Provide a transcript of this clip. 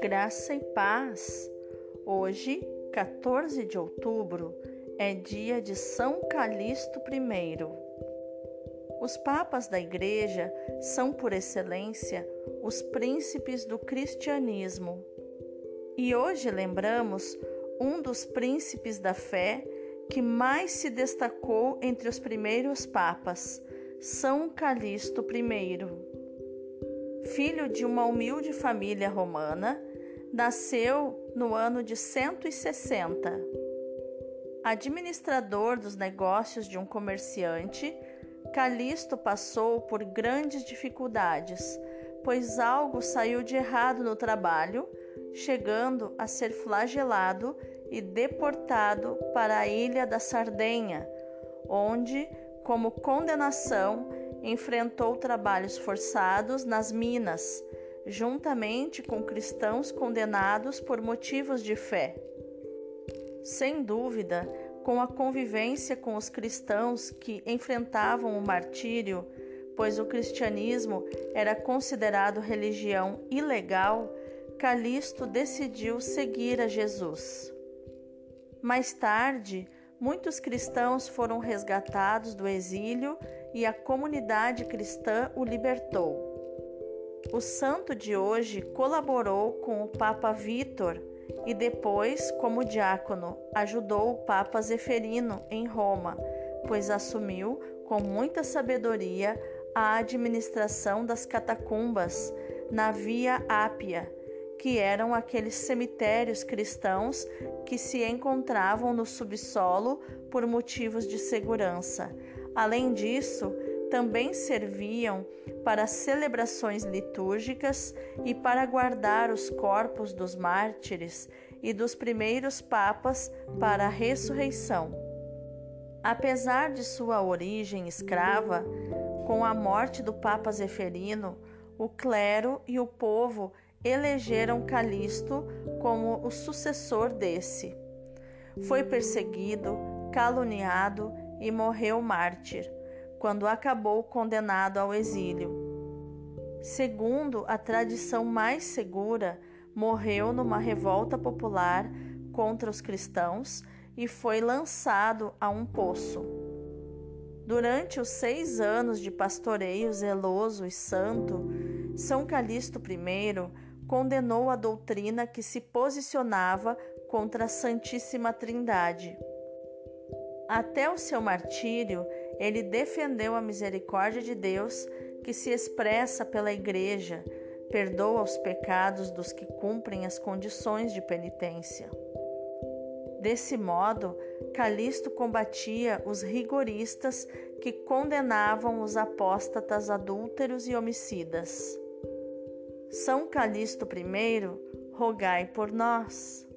Graça e paz. Hoje, 14 de outubro, é dia de São Calixto I. Os papas da Igreja são, por excelência, os príncipes do cristianismo. E hoje lembramos um dos príncipes da fé que mais se destacou entre os primeiros papas, São Calixto I. Filho de uma humilde família romana, nasceu no ano de 160. Administrador dos negócios de um comerciante, Calixto passou por grandes dificuldades, pois algo saiu de errado no trabalho, chegando a ser flagelado e deportado para a ilha da Sardenha, onde, como condenação, enfrentou trabalhos forçados nas minas, juntamente com cristãos condenados por motivos de fé. Sem dúvida, com a convivência com os cristãos que enfrentavam o martírio, pois o cristianismo era considerado religião ilegal, Calixto decidiu seguir a Jesus. Mais tarde, muitos cristãos foram resgatados do exílio e a comunidade cristã o libertou. O santo de hoje colaborou com o Papa Vítor e depois, como diácono, ajudou o Papa Zeferino em Roma, pois assumiu com muita sabedoria a administração das catacumbas na Via Ápia que eram aqueles cemitérios cristãos que se encontravam no subsolo por motivos de segurança. Além disso, também serviam para celebrações litúrgicas e para guardar os corpos dos mártires e dos primeiros papas para a ressurreição. Apesar de sua origem escrava, com a morte do Papa Zeferino, o clero e o povo elegeram Calixto como o sucessor desse. Foi perseguido, caluniado e morreu mártir, quando acabou condenado ao exílio. Segundo a tradição mais segura, morreu numa revolta popular contra os cristãos e foi lançado a um poço. Durante os seis anos de pastoreio zeloso e santo, São Calixto I condenou a doutrina que se posicionava contra a Santíssima Trindade. Até o seu martírio, ele defendeu a misericórdia de Deus que se expressa pela Igreja, perdoa os pecados dos que cumprem as condições de penitência. Desse modo, Calixto combatia os rigoristas que condenavam os apóstatas adúlteros e homicidas. São Calixto I, rogai por nós.